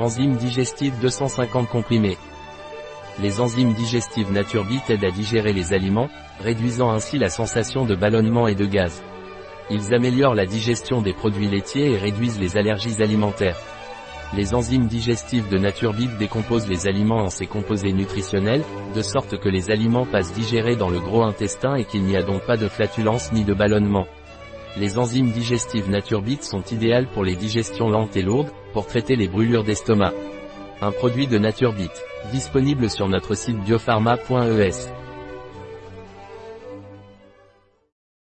Enzymes digestives 250 comprimés. Les enzymes digestives Naturbit aident à digérer les aliments, réduisant ainsi la sensation de ballonnement et de gaz. Ils améliorent la digestion des produits laitiers et réduisent les allergies alimentaires. Les enzymes digestives de Naturbit décomposent les aliments en ses composés nutritionnels, de sorte que les aliments passent digérés dans le gros intestin et qu'il n'y a donc pas de flatulence ni de ballonnement. Les enzymes digestives Naturbit sont idéales pour les digestions lentes et lourdes, pour traiter les brûlures d'estomac. Un produit de Naturbit, disponible sur notre site biopharma.es.